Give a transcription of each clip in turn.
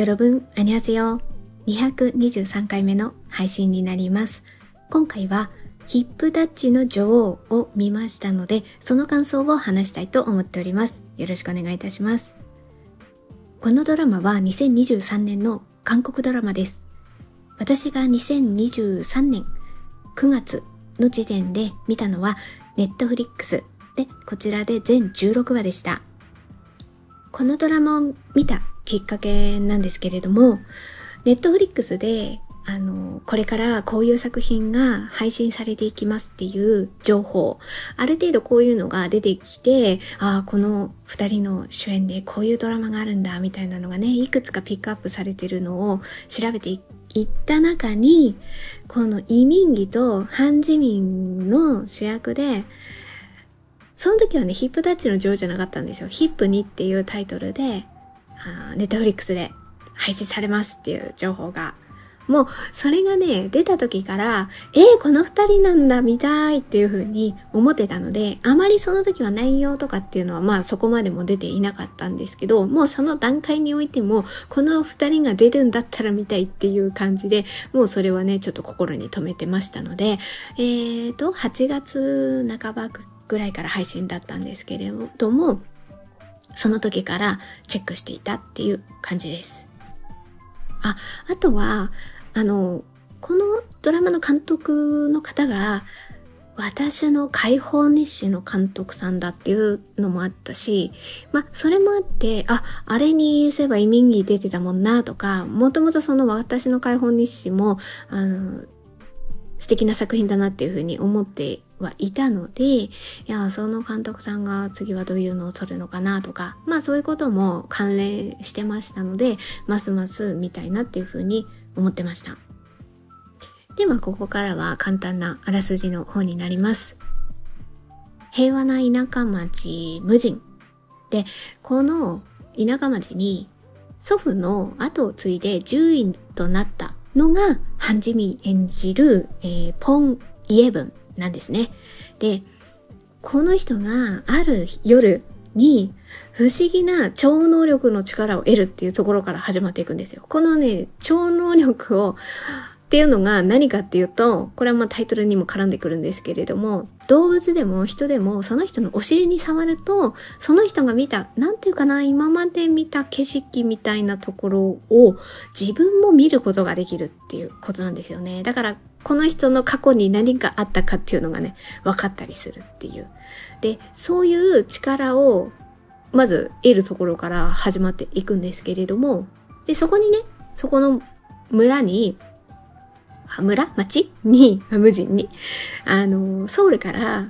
よろぶん、あにわせよ。223回目の配信になります。今回は、ヒップダッチの女王を見ましたので、その感想を話したいと思っております。よろしくお願いいたします。このドラマは2023年の韓国ドラマです。私が2023年9月の時点で見たのは、ネットフリックスで、こちらで全16話でした。このドラマを見たきっかけなんですけれども、ネットフリックスで、あの、これからこういう作品が配信されていきますっていう情報、ある程度こういうのが出てきて、ああ、この二人の主演でこういうドラマがあるんだ、みたいなのがね、いくつかピックアップされてるのを調べていった中に、このイミンギとハンジミンの主役で、その時はね、ヒップタッチの女王じゃなかったんですよ。ヒップ2っていうタイトルで、ネットフリックスで配信されますっていう情報が。もう、それがね、出た時から、えー、この二人なんだ、見たいっていう風に思ってたので、あまりその時は内容とかっていうのは、まあそこまでも出ていなかったんですけど、もうその段階においても、この二人が出るんだったら見たいっていう感じで、もうそれはね、ちょっと心に留めてましたので、えーと、8月半ばぐらいから配信だったんですけれども、その時からチェックしていたっていう感じです。あ、あとは、あの、このドラマの監督の方が、私の解放日誌の監督さんだっていうのもあったし、まあ、それもあって、あ、あれにすれば移民に出てたもんなとか、もともとその私の解放日誌も、あの、素敵な作品だなっていうふうに思ってはいたので、いや、その監督さんが次はどういうのを撮るのかなとか、まあそういうことも関連してましたので、ますます見たいなっていうふうに思ってました。では、ここからは簡単なあらすじの方になります。平和な田舎町無人。で、この田舎町に祖父の後を継いで獣医となったのが、ハンジミ演じる、えー、ポン・イエブンなんですね。で、この人がある夜に不思議な超能力の力を得るっていうところから始まっていくんですよ。このね、超能力をっていうのが何かっていうと、これはまあタイトルにも絡んでくるんですけれども、動物でも人でもその人のお尻に触ると、その人が見た、なんていうかな、今まで見た景色みたいなところを自分も見ることができるっていうことなんですよね。だから、この人の過去に何があったかっていうのがね、分かったりするっていう。で、そういう力を、まず得るところから始まっていくんですけれども、で、そこにね、そこの村に村？町？に、無人に、あの、ソウルから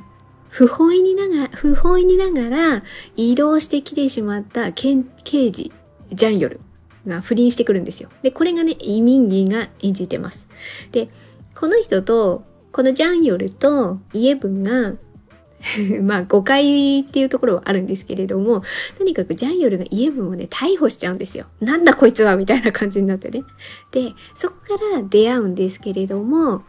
不本意になが、不本意にながら移動してきてしまった刑事、ジャンヨルが不倫してくるんですよ。で、これがね、イミンギが演じてます。で、この人と、このジャンヨルとイエブンが まあ誤解っていうところはあるんですけれども、とにかくジャンヨルがイエブンをね、逮捕しちゃうんですよ。なんだこいつはみたいな感じになってね。で、そこから出会うんですけれども、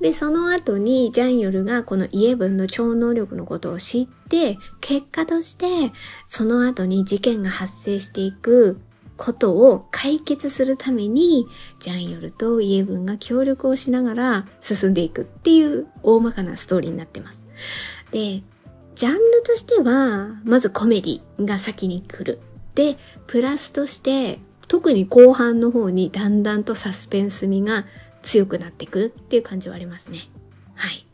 で、その後にジャンヨルがこのイエブンの超能力のことを知って、結果として、その後に事件が発生していくことを解決するために、ジャンヨルとイエブンが協力をしながら進んでいくっていう大まかなストーリーになってます。で、ジャンルとしては、まずコメディが先に来る。で、プラスとして、特に後半の方にだんだんとサスペンス味が強くなってくるっていう感じはありますね。はい。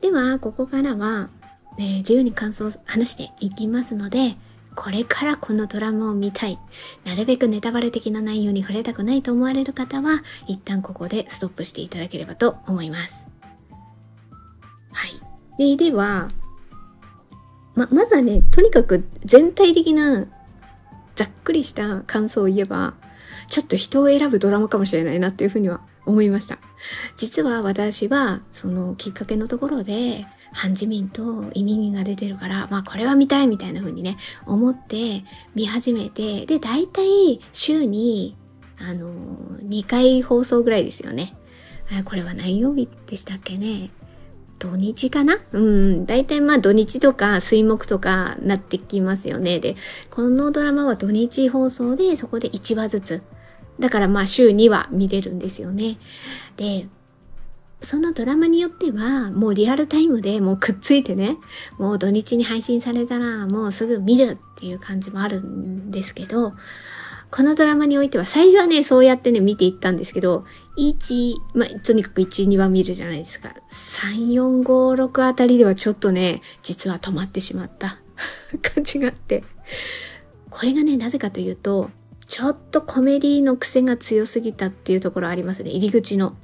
では、ここからは、えー、自由に感想を話していきますので、これからこのドラマを見たい。なるべくネタバレ的な内容に触れたくないと思われる方は、一旦ここでストップしていただければと思います。はい。で、では、ま、まずはね、とにかく全体的なざっくりした感想を言えば、ちょっと人を選ぶドラマかもしれないなっていうふうには思いました。実は私は、そのきっかけのところで、ハンジミンとイミンが出てるから、まあこれは見たいみたいな風にね、思って見始めて、で、大体週に、あの2回放送ぐらいですよね。これは何曜日でしたっけね？土日かな？うん、大体まあ土日とか水木とかなってきますよね。で、このドラマは土日放送でそこで1話ずつ。だからまあ週2話見れるんですよね。で、そのドラマによっては、もうリアルタイムでもうくっついてね、もう土日に配信されたらもうすぐ見るっていう感じもあるんですけど、このドラマにおいては最初はね、そうやってね、見ていったんですけど、1、まあ、とにかく1、2は見るじゃないですか。3、4、5、6あたりではちょっとね、実は止まってしまった 感じがあって。これがね、なぜかというと、ちょっとコメディの癖が強すぎたっていうところありますね。入り口の。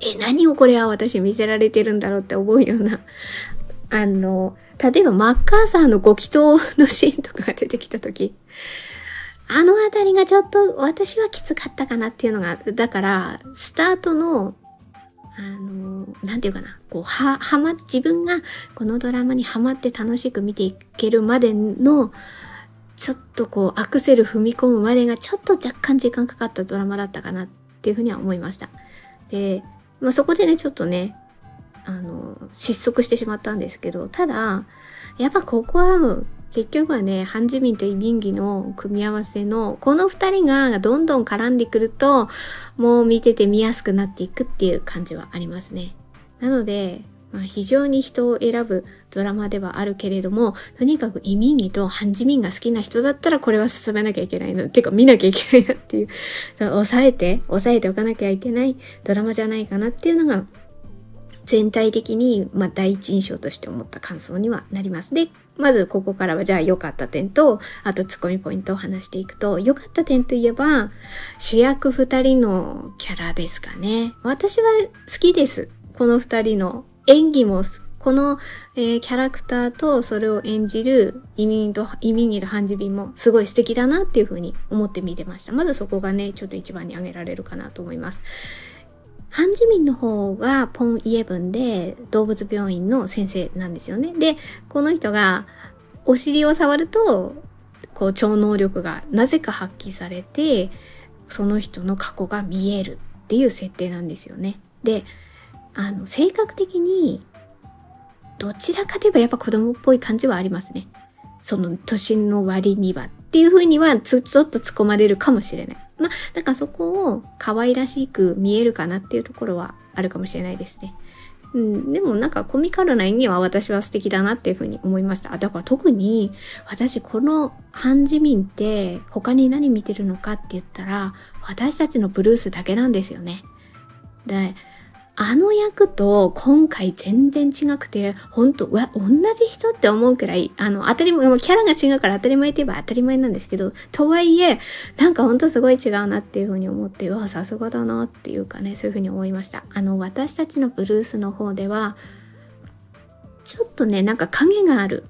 え、何をこれは私見せられてるんだろうって思うような、あの、例えばマッカーサーのご祈祷のシーンとかが出てきたとき、あのあたりがちょっと私はきつかったかなっていうのが、だから、スタートの、あの、なんていうかな、こう、は、はま、自分がこのドラマにハマって楽しく見ていけるまでの、ちょっとこう、アクセル踏み込むまでがちょっと若干時間かかったドラマだったかなっていうふうには思いました。で、まあ、そこでね、ちょっとね、あの、失速してしまったんですけど、ただ、やっぱここは、結局はね、ハンジミンとイビンギの組み合わせの、この二人がどんどん絡んでくると、もう見てて見やすくなっていくっていう感じはありますね。なので、まあ、非常に人を選ぶドラマではあるけれども、とにかくイミンギとハンジミンが好きな人だったらこれは進めなきゃいけないの。てか見なきゃいけないなっていう、抑えて、抑えておかなきゃいけないドラマじゃないかなっていうのが、全体的に、まあ、第一印象として思った感想にはなります。で、まずここからはじゃあ良かった点と、あとツッコミポイントを話していくと、良かった点といえば、主役二人のキャラですかね。私は好きです。この二人の演技も、この、えー、キャラクターとそれを演じるイミンと、イミニルハンジビンもすごい素敵だなっていうふうに思って見てました。まずそこがね、ちょっと一番に挙げられるかなと思います。ハンジミンの方がポンイエブンで動物病院の先生なんですよね。で、この人がお尻を触ると、こう超能力がなぜか発揮されて、その人の過去が見えるっていう設定なんですよね。で、あの、性格的に、どちらかといえばやっぱ子供っぽい感じはありますね。その年の割にはっていうふうにはちょっと突っ込まれるかもしれない。まあ、だかそこを可愛らしく見えるかなっていうところはあるかもしれないですね。うん、でもなんかコミカルな演技は私は素敵だなっていうふうに思いました。だから特に私このハンジミンって他に何見てるのかって言ったら私たちのブルースだけなんですよね。で、あの役と今回全然違くて、ほんと、うわ、同じ人って思うくらい、あの、当たり前、キャラが違うから当たり前って言えば当たり前なんですけど、とはいえ、なんかほんとすごい違うなっていうふうに思って、うわ、さすがだなっていうかね、そういうふうに思いました。あの、私たちのブルースの方では、ちょっとね、なんか影がある。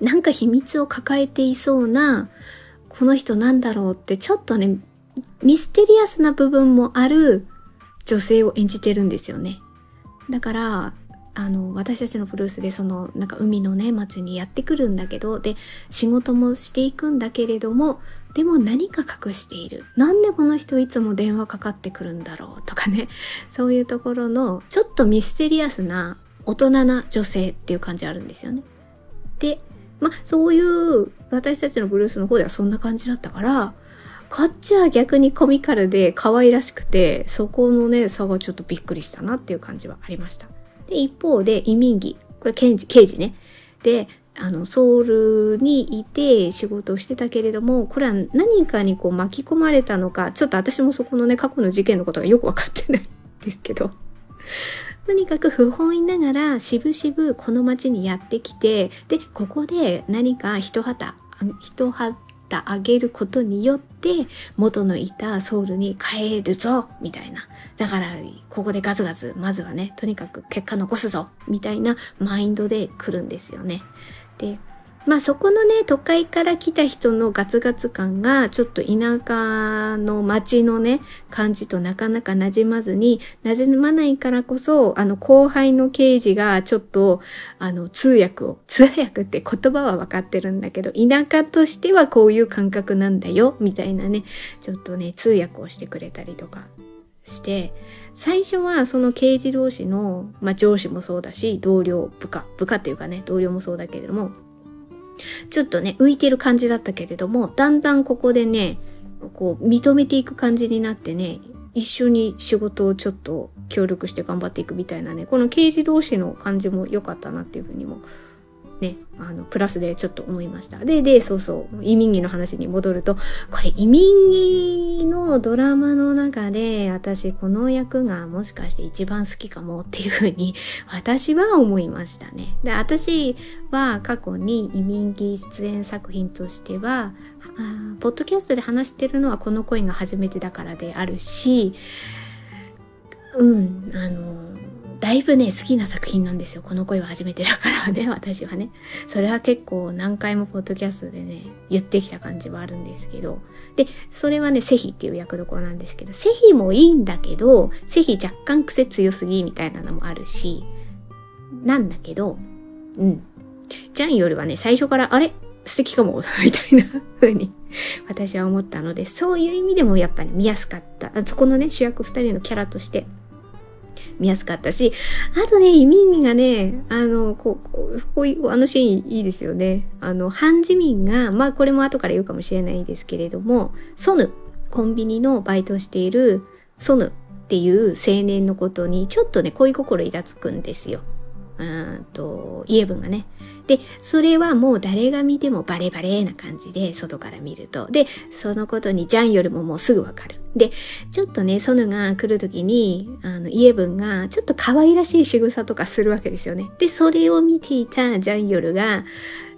なんか秘密を抱えていそうな、この人なんだろうって、ちょっとね、ミステリアスな部分もある、女性を演じてるんですよね。だから、あの、私たちのブルースでその、なんか海のね、街にやってくるんだけど、で、仕事もしていくんだけれども、でも何か隠している。なんでこの人いつも電話かかってくるんだろうとかね。そういうところの、ちょっとミステリアスな大人な女性っていう感じあるんですよね。で、ま、そういう私たちのブルースの方ではそんな感じだったから、こっちは逆にコミカルで可愛らしくて、そこのね、差がちょっとびっくりしたなっていう感じはありました。で、一方で、移民儀。これ刑事、刑事ね。で、あの、ソウルにいて仕事をしてたけれども、これは何かにこう巻き込まれたのか、ちょっと私もそこのね、過去の事件のことがよくわかってないんですけど。とにかく不本意ながら、しぶしぶこの街にやってきて、で、ここで何か一旗、一旗ってあげることによって元のいたソウルに帰るぞみたいな。だからここでガツガツまずはね、とにかく結果残すぞみたいなマインドで来るんですよね。で、まあそこのね、都会から来た人のガツガツ感が、ちょっと田舎の街のね、感じとなかなか馴染まずに、馴染まないからこそ、あの後輩の刑事がちょっと、あの通訳を、通訳って言葉は分かってるんだけど、田舎としてはこういう感覚なんだよ、みたいなね、ちょっとね、通訳をしてくれたりとか。して、最初はその刑事同士の、まあ、上司もそうだし、同僚、部下、部下っていうかね、同僚もそうだけれども、ちょっとね、浮いてる感じだったけれども、だんだんここでね、こう、認めていく感じになってね、一緒に仕事をちょっと協力して頑張っていくみたいなね、この刑事同士の感じも良かったなっていうふうにもね、あの、プラスでちょっと思いました。で、で、そうそう、移民儀の話に戻ると、これ移民のドラマの中で、私この役がもしかして一番好きかもっていうふうに、私は思いましたね。で、私は過去に移民儀出演作品としては、あポッドキャストで話してるのはこの声が初めてだからであるし、うん、あの、だいぶね、好きな作品なんですよ。この声は初めてだからね、私はね。それは結構何回もポッドキャストでね、言ってきた感じはあるんですけど。で、それはね、セヒっていう役どころなんですけど、セヒもいいんだけど、セヒ若干癖強すぎみたいなのもあるし、なんだけど、うん。ジャンよりはね、最初から、あれ？素敵かも みたいな風に私は思ったので、そういう意味でもやっぱり見やすかった。そこのね、主役二人のキャラとして見やすかったし、あとね、イミンミがね、あの、こう、こういう、あのシーンいいですよね。あの、ハンジミンが、まあこれも後から言うかもしれないですけれども、ソヌ、コンビニのバイトをしているソヌっていう青年のことに、ちょっとね、恋心抱くんですよ。うんと、イエブンがね。で、それはもう誰が見てもバレバレな感じで、外から見ると。で、そのことにジャンよりももうすぐわかる。で、ちょっとね、ソヌが来るときに、あの、イエブンがちょっと可愛らしい仕草とかするわけですよね。で、それを見ていたジャンヨルが、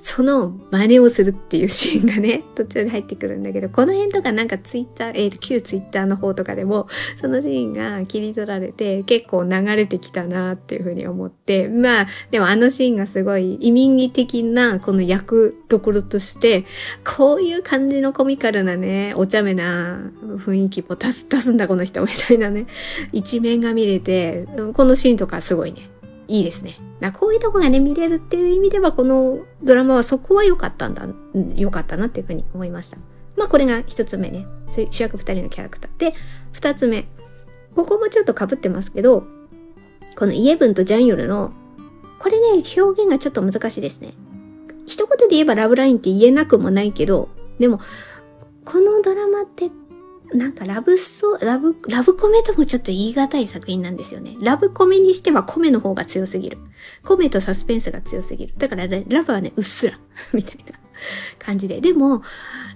その真似をするっていうシーンがね、途中で入ってくるんだけど、この辺とかなんかツイッター、えっ、ー、と、旧ツイッターの方とかでも、そのシーンが切り取られて、結構流れてきたなっていうふうに思って、まあ、でもあのシーンがすごい移民儀的なこの役どころとして、こういう感じのコミカルなね、お茶目な雰囲気も出す、出すんだこの人みたいなね、一面が見れて、このシーンとかすごいね、いいですね。なこういうとこがね、見れるっていう意味では、このドラマはそこは良かったんだ、良かったなっていうふうに思いました。まあこれが一つ目ね。主役二人のキャラクター。で、二つ目。ここもちょっと被ってますけど、このイエブンとジャンヨルの、これね、表現がちょっと難しいですね。一言で言えばラブラインって言えなくもないけど、でも、このドラマってなんかラブソ、ラブ、ラブコメともちょっと言い難い作品なんですよね。ラブコメにしてはコメの方が強すぎる。コメとサスペンスが強すぎる。だからラブはね、うっすら、みたいな感じで。でも、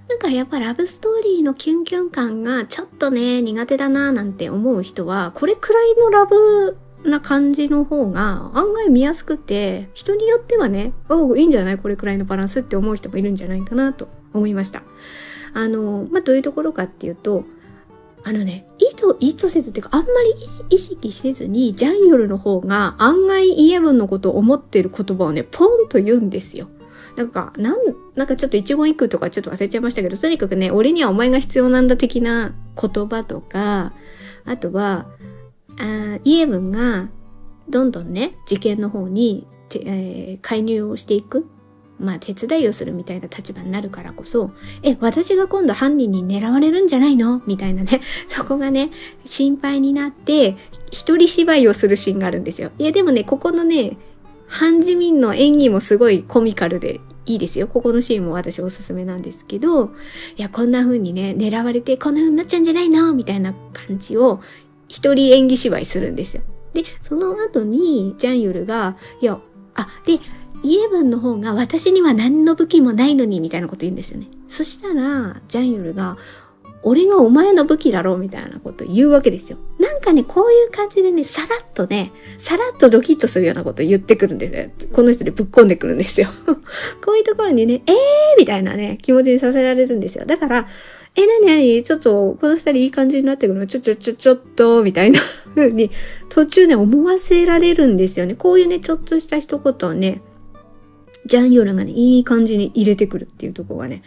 なんかやっぱラブストーリーのキュンキュン感がちょっとね、苦手だななんて思う人は、これくらいのラブな感じの方が案外見やすくて、人によってはね、あいいんじゃない？これくらいのバランスって思う人もいるんじゃないかなと思いました。あの、まあ、どういうところかっていうと、あのね、意図、意図せずっていうか、あんまり意識せずに、ジャンヨルの方が案外イエブンのことを思ってる言葉をね、ポンと言うんですよ。なんか、なん、なんかちょっと一言一句とかちょっと忘れちゃいましたけど、とにかくね、俺にはお前が必要なんだ的な言葉とか、あとは、あイエブンがどんどんね、事件の方に、えー、介入をしていく。まあ手伝いをするみたいな立場になるからこそ、え、私が今度犯人に狙われるんじゃないの？みたいなね、そこがね、心配になって、一人芝居をするシーンがあるんですよ。いやでもね、ここのね、ハンジミンの演技もすごいコミカルでいいですよ。ここのシーンも私おすすめなんですけど、いや、こんな風にね、狙われてこんな風になっちゃうんじゃないの？みたいな感じを一人演技芝居するんですよ。で、その後にジャンユルが、いや、あ、で、イエブンの方が私には何の武器もないのにみたいなこと言うんですよね。そしたら、ジャンユルが、俺がお前の武器だろうみたいなこと言うわけですよ。なんかね、こういう感じでね、さらっとね、さらっとドキッとするようなこと言ってくるんですよ。この人でぶっ込んでくるんですよ。こういうところにね、えーみたいなね、気持ちにさせられるんですよ。だから、え、なになにちょっと、この二人いい感じになってくるの？ちょちょちょちょっと、みたいな風に、途中ね、思わせられるんですよね。こういうね、ちょっとした一言をね、ジャンヨルがね、いい感じに入れてくるっていうところがね、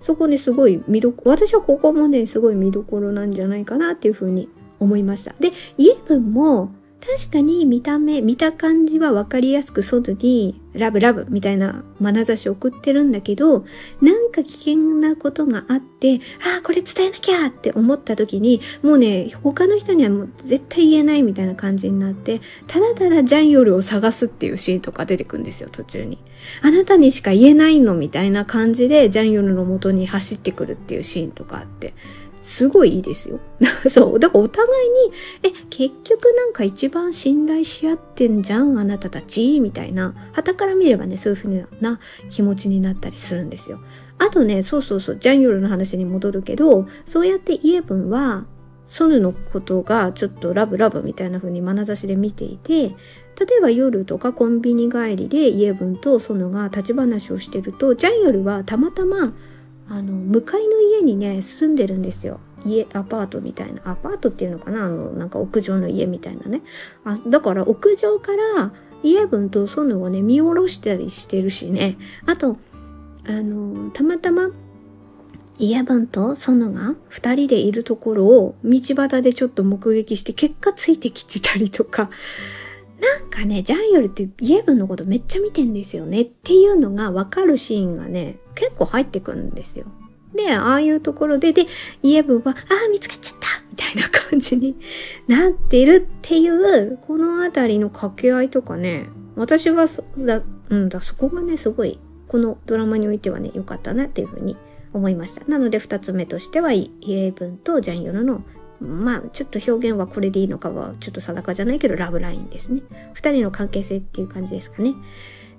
そこね、すごい見どころ、私はここもね、すごい見どころなんじゃないかなっていうふうに思いました。で、イエブンも、確かに見た目、見た感じはわかりやすく外にラブラブみたいな眼差しを送ってるんだけど、なんか危険なことがあって、ああ、これ伝えなきゃって思った時に、もうね、他の人にはもう絶対言えないみたいな感じになって、ただただジャンヨルを探すっていうシーンとか出てくるんですよ、途中に。あなたにしか言えないのみたいな感じで、ジャンヨルの元に走ってくるっていうシーンとかあって。すごいいいですよ。そう。だからお互いに、え、結局なんか一番信頼し合ってんじゃん、あなたたち、みたいな。旗から見ればね、そういうふうな気持ちになったりするんですよ。あとね、そうそうそう、ジャンヨルの話に戻るけど、そうやってイエブンは、ソヌのことがちょっとラブラブみたいな風に眼差しで見ていて、例えば夜とかコンビニ帰りでイエブンとソヌが立ち話をしてると、ジャンヨルはたまたまあの、向かいの家にね、住んでるんですよ。家、アパートみたいな。アパートっていうのかな？あの、なんか屋上の家みたいなね。あだから屋上から家分とソヌをね、見下ろしたりしてるしね。あと、あの、たまたま、イヤバンとソノが二人でいるところを道端でちょっと目撃して結果ついてきてたりとか、なんかね、ジャンヨルってイエブンのことめっちゃ見てんですよねっていうのがわかるシーンがね、結構入ってくるんですよ。で、ああいうところで、で、イエブンは、ああ、見つかっちゃったみたいな感じに なってるっていう、このあたりの掛け合いとかね、私はそ、だ、うんだ、そこがね、すごい、このドラマにおいてはね、良かったなっていうふうに思いました。なので、二つ目としては、イエブンとジャンヨルのまあ、ちょっと表現はこれでいいのかは、ちょっと定かじゃないけど、ラブラインですね。二人の関係性っていう感じですかね。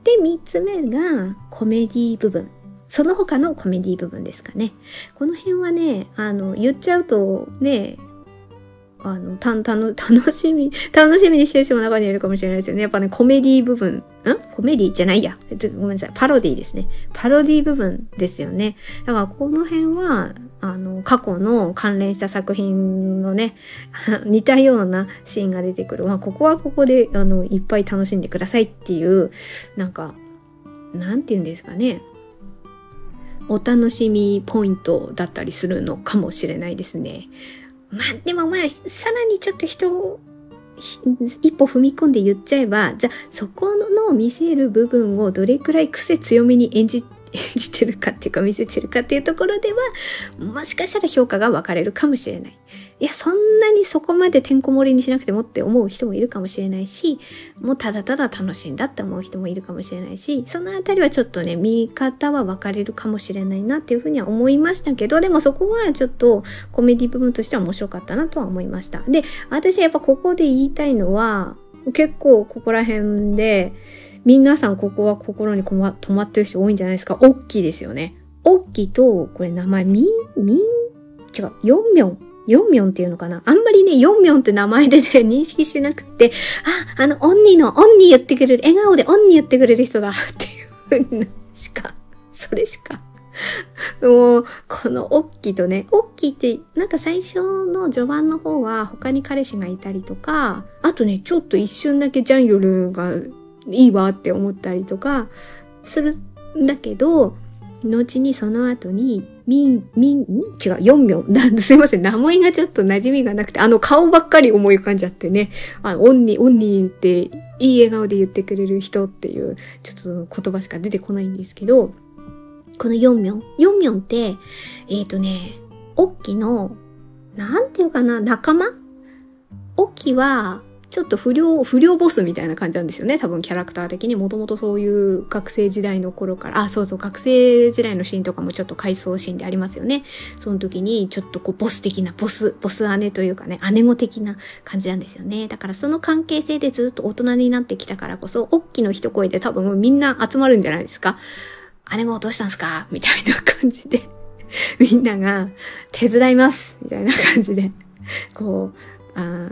で、三つ目が、コメディ部分。その他のコメディ部分ですかね。この辺はね、あの、言っちゃうとね、あの、たん、たの、楽しみ、楽しみにしてる人も中にいるかもしれないですよね。やっぱね、コメディ部分、ん？コメディじゃないや。ごめんなさい。パロディですね。パロディ部分ですよね。だからこの辺は、あの、過去の関連した作品のね、似たようなシーンが出てくる。まあ、ここはここで、あの、いっぱい楽しんでくださいっていう、なんか、なんて言うんですかね。お楽しみポイントだったりするのかもしれないですね。まあ、でもまあ、さらにちょっと人を、一歩踏み込んで言っちゃえば、じゃあ、そこの見せる部分をどれくらい癖強めに演じ演じてるかっていうか見せてるかっていうところでは、もしかしたら評価が分かれるかもしれない。いや、そんなにそこまでてんこ盛りにしなくてもって思う人もいるかもしれないし、もうただただ楽しいんだって思う人もいるかもしれないし、そのあたりはちょっとね、見方は分かれるかもしれないなっていうふうには思いましたけど、でもそこはちょっとコメディ部分としては面白かったなとは思いました。で、私はやっぱここで言いたいのは、結構ここら辺で、皆さんここは心に止まってる人多いんじゃないですか？オッキーですよね。オッキーと、これ名前、ミン、ミン、違う、ヨンミョン。ヨンミョンっていうのかな？あんまりね、ヨンミョンって名前でね、認識しなくて、あ、あの、オンニーの、オンニー言ってくれる、笑顔でオンニー言ってくれる人だ っていうふうにしか、それしか。もう、このオッキーとね、オッキーって、なんか最初の序盤の方は他に彼氏がいたりとか、あとね、ちょっと一瞬だけジャンヨルがいいわって思ったりとかするんだけど、後にその後に、みん、みん、違う、ヨンミョン。な んすいません。名前がちょっと馴染みがなくて、あの顔ばっかり思い浮かんじゃってね。あオンニー、オンニーっていい笑顔で言ってくれる人っていう、ちょっと言葉しか出てこないんですけど、このヨンミョン。ヨンミョンって、えっ、ー、とね、オッキの、なんていうかな、仲間？オッキは、ちょっと不良、不良ボスみたいな感じなんですよね。多分キャラクター的にもともとそういう学生時代の頃から、あ、そうそう、学生時代のシーンとかもちょっと回想シーンでありますよね。その時にちょっとこうボス的な、ボス、ボス姉というかね、姉子的な感じなんですよね。だからその関係性でずっと大人になってきたからこそ、おっきの一声で多分みんな集まるんじゃないですか。姉もどうしたんすか？みたいな感じでみんなが手伝いますみたいな感じで、こう、あ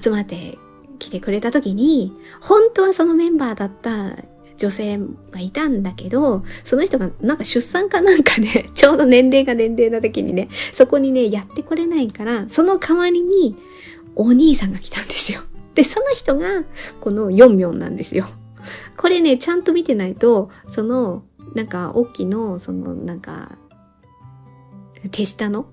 集まってきてくれた時に、本当はそのメンバーだった女性がいたんだけど、その人がなんか出産かなんかで、ちょうど年齢が年齢の時にね、そこにね、やってこれないから、その代わりにお兄さんが来たんですよ。で、その人がこのヨンミョンなんですよ。これね、ちゃんと見てないと、その、なんか、大きの、その、なんか、手下の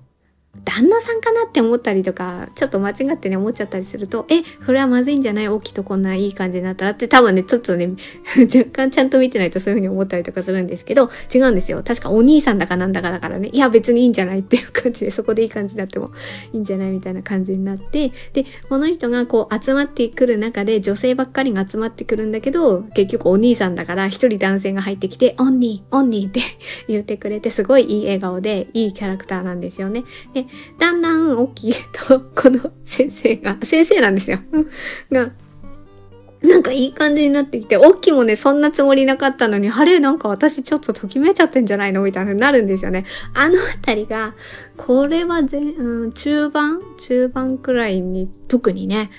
旦那さんかなって思ったりとか、ちょっと間違ってね、思っちゃったりすると、え、それはまずいんじゃない？大きいとこんないい感じになったら？って多分ね、ちょっとね、若干ちゃんと見てないとそういう風に思ったりとかするんですけど、違うんですよ。確かお兄さんだかなんだかだからね、いや別にいいんじゃないっていう感じで、そこでいい感じになってもいいんじゃないみたいな感じになって、で、この人がこう集まってくる中で女性ばっかりが集まってくるんだけど、結局お兄さんだから一人男性が入ってきて、オンニー、オンニーって言ってくれて、すごいいい笑顔で、いいキャラクターなんですよね。で、だんだん大きいと、この先生が、先生なんですよ。が、なんかいい感じになってきて、大きいもね、そんなつもりなかったのに、あれなんか私ちょっとときめいちゃってんじゃないのみたいなになるんですよね。あのあたりが、これはぜ、うん、中盤中盤くらいに特にね、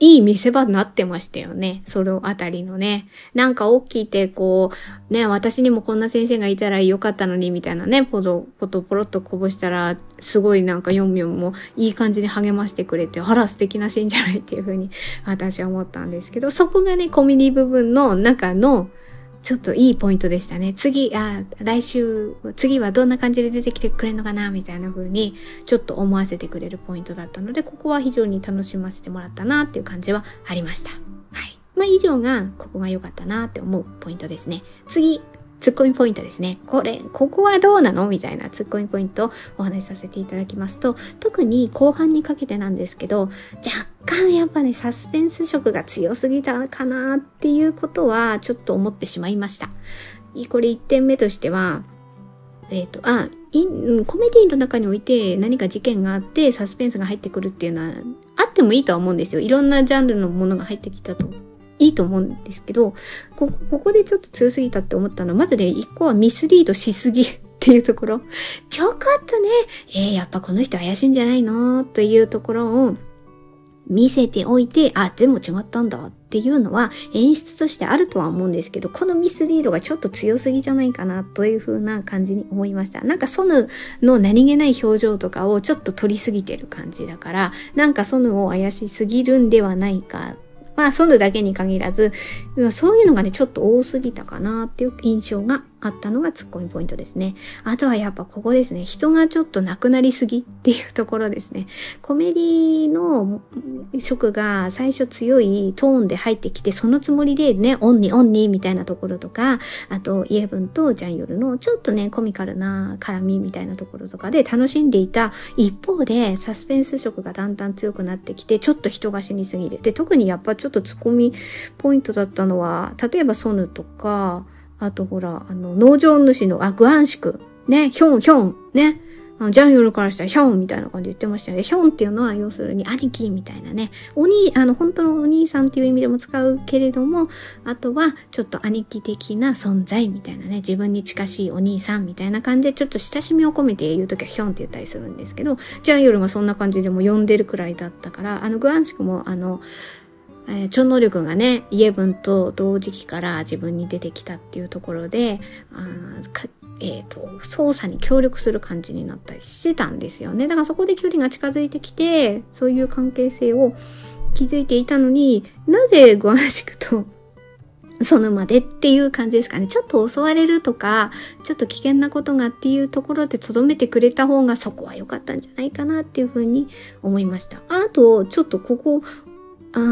いい見せ場になってましたよね。そのあたりのね。なんか大きいて、こう、ね、私にもこんな先生がいたらよかったのに、みたいなね、ポド、ポトポロっとこぼしたら、すごいなんかヨンミョンもいい感じに励ましてくれて、あら素敵なシーンじゃないっていうふうに私は思ったんですけど、そこがね、コミュニ部分の中の、ちょっといいポイントでしたね。次、あ、来週、次はどんな感じで出てきてくれるのかな、みたいな風に、ちょっと思わせてくれるポイントだったので、ここは非常に楽しませてもらったな、っていう感じはありました。はい。まあ、以上が、ここが良かったな、って思うポイントですね。次、ツッコミポイントですね。これ、ここはどうなの？みたいなツッコミポイントをお話しさせていただきますと、特に後半にかけてなんですけど、若干やっぱね、サスペンス色が強すぎたかなっていうことはちょっと思ってしまいました。これ1点目としては、えっ、ー、と、あ、コメディの中において何か事件があってサスペンスが入ってくるっていうのはあってもいいとは思うんですよ。いろんなジャンルのものが入ってきたといいと思うんですけど、こここでちょっと強すぎたって思ったのは、まずね、一個はミスリードしすぎっていうところ。ちょこっとね、えー、やっぱこの人怪しいんじゃないの？というところを見せておいて、あ、でも違ったんだっていうのは演出としてあるとは思うんですけど、このミスリードがちょっと強すぎじゃないかなという風な感じに思いました。なんかソヌの何気ない表情とかをちょっと取りすぎてる感じだから、なんかソヌを怪しすぎるんではないかまあ、ソヌだけに限らず、そういうのがね、ちょっと多すぎたかなっていう印象があったのがツッコミポイントですね。あとはやっぱここですね。人がちょっと亡くなりすぎっていうところですね。コメディの色が最初強いトーンで入ってきて、そのつもりでね、オンにオンにみたいなところとか、あとイエブンとジャンヨルのちょっとね、コミカルな絡みみたいなところとかで楽しんでいた一方で、サスペンス色がだんだん強くなってきて、ちょっと人が死にすぎる。で、特にやっぱちょっとツッコミポイントだったのは、例えばソヌとか、あとほら、あの、農場主の、あ、グアンシク。ね、ヒョン、ヒョン。ね。あジャンヨルからしたらヒョンみたいな感じで言ってましたよね。ヒョンっていうのは要するに兄貴みたいなね。お兄、あの、本当のお兄さんっていう意味でも使うけれども、あとはちょっと兄貴的な存在みたいなね。自分に近しいお兄さんみたいな感じでちょっと親しみを込めて言うときはヒョンって言ったりするんですけど、ジャンヨルがそんな感じでも呼んでるくらいだったから、あの、グアンシクもあの、えー、超能力がね、イエブンと同時期から自分に出てきたっていうところで、あえっ、ー、と、操作に協力する感じになったりしてたんですよね。だからそこで距離が近づいてきて、そういう関係性を築いていたのに、なぜゴアシクとそのまでっていう感じですかね。ちょっと襲われるとか、ちょっと危険なことがっていうところで留めてくれた方がそこは良かったんじゃないかなっていうふうに思いました。あと、ちょっとここ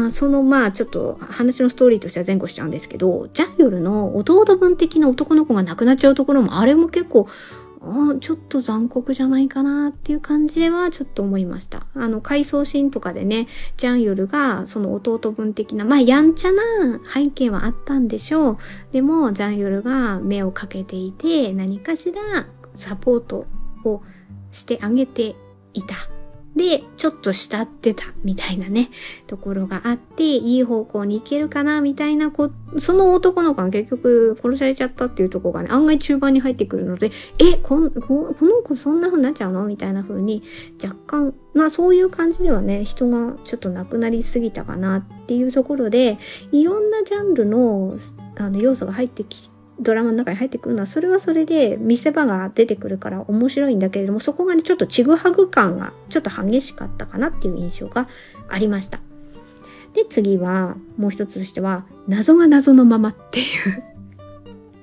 あそのまあちょっと話のストーリーとしては前後しちゃうんですけど、ジャンヨルの弟分的な男の子が亡くなっちゃうところもあれも結構、あちょっと残酷じゃないかなっていう感じではちょっと思いました。あの、回想シーンとかでね、ジャンヨルがその弟分的な、まあやんちゃな背景はあったんでしょう。でも、ジャンヨルが目をかけていて、何かしらサポートをしてあげていた。で、ちょっと慕ってたみたいなね、ところがあって、いい方向に行けるかなみたいなこ、その男の子が結局殺されちゃったっていうところがね、案外中盤に入ってくるので、え、こんここの子そんな風になっちゃうのみたいな風に、若干、まあそういう感じではね、人がちょっと亡くなりすぎたかなっていうところで、いろんなジャンルのあの要素が入ってきてドラマの中に入ってくるのは、それはそれで見せ場が出てくるから面白いんだけれども、そこがね、ちょっとちぐはぐ感がちょっと激しかったかなっていう印象がありました。で、次は、もう一つとしては、謎が謎のままっていう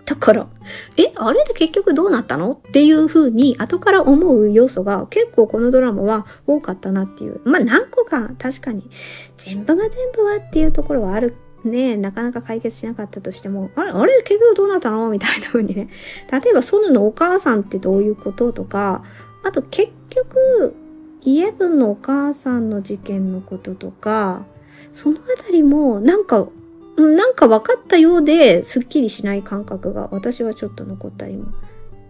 ところ。え、あれで結局どうなったのっていう風に後から思う要素が結構このドラマは多かったなっていう。まあ何個か確かに全部が全部はっていうところはあるね、なかなか解決しなかったとしても、あれ、あれ結局どうなったの？みたいな風にね。例えば、ソヌのお母さんってどういうこととか、あと結局、イエブンのお母さんの事件のこととか、そのあたりも、なんか、なんか分かったようで、すっきりしない感覚が私はちょっと残ったりも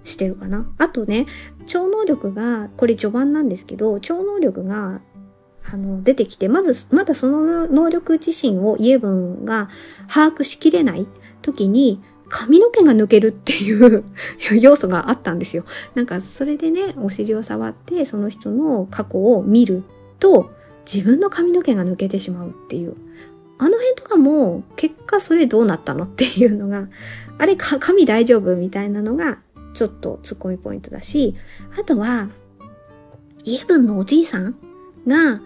してるかな。あとね、超能力が、これ序盤なんですけど、超能力が、あの、出てきて、まず、まだその能力自身をイエブンが把握しきれない時に、髪の毛が抜けるっていう 要素があったんですよ。なんか、それでね、お尻を触って、その人の過去を見ると、自分の髪の毛が抜けてしまうっていう。あの辺とかも、結果それどうなったのっていうのが、あれか、髪大丈夫みたいなのが、ちょっとツッコミポイントだし、あとは、イエブンのおじいさんが、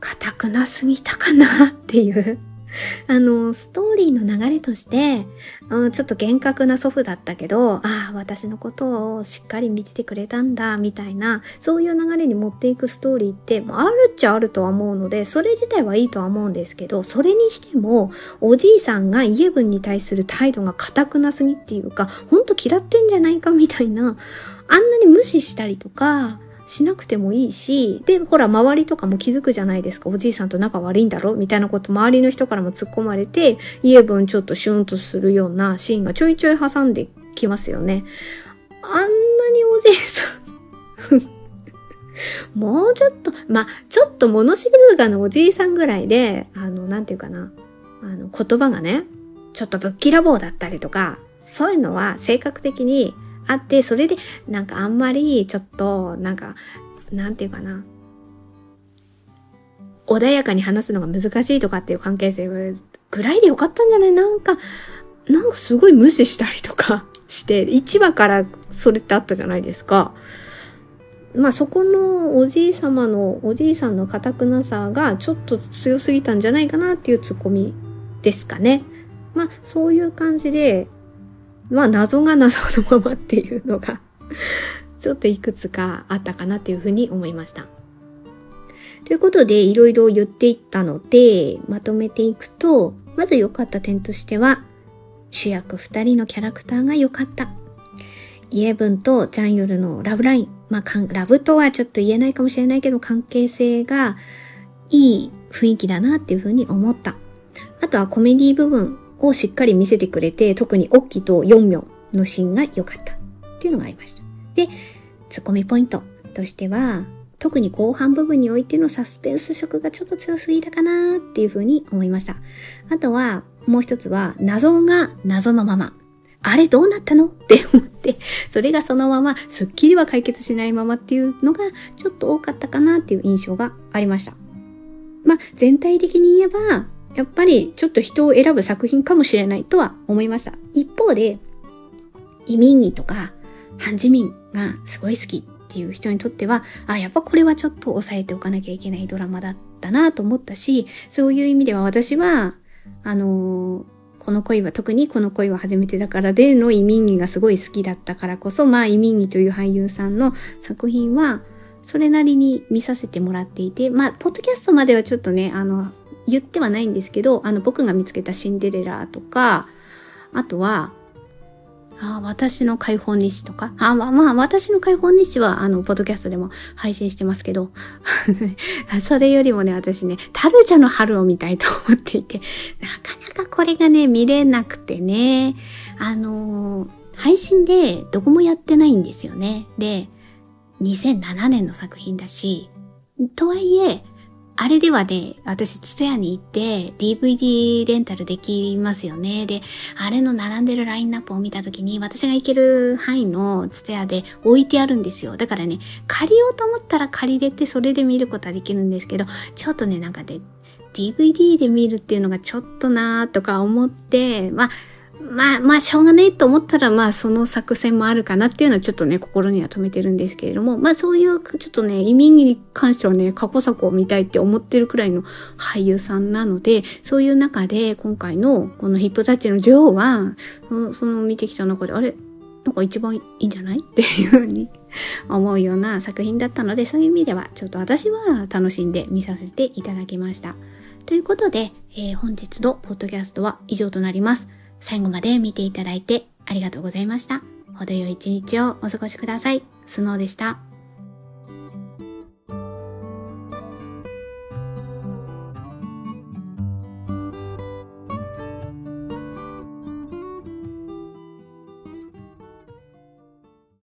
硬くなすぎたかなっていう。あの、ストーリーの流れとして、うん、ちょっと厳格な祖父だったけど、ああ、私のことをしっかり見ててくれたんだ、みたいな、そういう流れに持っていくストーリーって、あるっちゃあるとは思うので、それ自体はいいとは思うんですけど、それにしても、おじいさんがイエブンに対する態度が硬くなすぎっていうか、ほんと嫌ってんじゃないかみたいな、あんなに無視したりとか、しなくてもいいし、で、ほら、周りとかも気づくじゃないですか。おじいさんと仲悪いんだろみたいなこと周りの人からも突っ込まれて、イエブンちょっとシュンとするようなシーンがちょいちょい挟んできますよね。あんなにおじいさん もうちょっと、まあ、ちょっと物静かなおじいさんぐらいで、あの、なんていうかな、あの、言葉がね、ちょっとぶっきらぼうだったりとか、そういうのは性格的にあって、それで、なんかあんまり、ちょっと、なんか、なんていうかな。穏やかに話すのが難しいとかっていう関係性ぐらいでよかったんじゃない？なんか、なんかすごい無視したりとか して、1話からそれってあったじゃないですか。まあそこのおじい様の、おじいさんの堅くなさがちょっと強すぎたんじゃないかなっていうツッコミですかね。まあそういう感じで、まあ謎が謎のままっていうのが ちょっといくつかあったかなっていうふうに思いました。ということで、いろいろ言っていったので、まとめていくと、まず良かった点としては、主役二人のキャラクターが良かった。イエブンとジャンユルのラブライン。まあ、ラブとはちょっと言えないかもしれないけど、関係性がいい雰囲気だなっていうふうに思った。あとはコメディ部分をしっかり見せてくれて、特にオッキとヨンミョンのシーンが良かったっていうのがありました。で、ツッコミポイントとしては、特に後半部分においてのサスペンス色がちょっと強すぎたかなっていうふうに思いました。あとは、もう一つは、謎が謎のまま。あれどうなったのって思って、それがそのまま、すっきりは解決しないままっていうのが、ちょっと多かったかなっていう印象がありました。まあ、全体的に言えば、やっぱりちょっと人を選ぶ作品かもしれないとは思いました。一方で、移民議とか、ハンジミンがすごい好きっていう人にとっては、あ、やっぱこれはちょっと抑えておかなきゃいけないドラマだったなと思ったし、そういう意味では私は、あのー、この恋は特にこの恋は初めてだからでの移民議がすごい好きだったからこそ、まあ移民議という俳優さんの作品は、それなりに見させてもらっていて、まあ、ポッドキャストまではちょっとね、あの、言ってはないんですけど、あの、僕が見つけたシンデレラとか、あとは、あ私の解放日誌とか？あまあ、まあ、私の解放日誌は、あの、ポッドキャストでも配信してますけど、それよりもね、私ね、タルジャの春を見たいと思っていて、なかなかこれがね、見れなくてね、あのー、配信でどこもやってないんですよね。で、2007年の作品だし、とはいえ、あれではね、私、ツヤに行って、DVD レンタルできますよね。で、あれの並んでるラインナップを見たときに、私が行ける範囲のツヤで置いてあるんですよ。だからね、借りようと思ったら借りれて、それで見ることはできるんですけど、ちょっとね、なんかで、DVD で見るっていうのがちょっとなーとか思って、まあ、まあまあしょうがないと思ったらまあその作戦もあるかなっていうのはちょっとね心には留めてるんですけれどもまあそういうちょっとね意味に関してはね過去作を見たいって思ってるくらいの俳優さんなのでそういう中で今回のこのヒップタッチの女王はその見てきた中であれ？なんか一番いいんじゃない？っていうふうに思うような作品だったのでそういう意味ではちょっと私は楽しんで見させていただきました。ということで、えー、本日のポッドキャストは以上となります。最後まで見ていただいてありがとうございました。程よい一日をお過ごしください。スノーでした。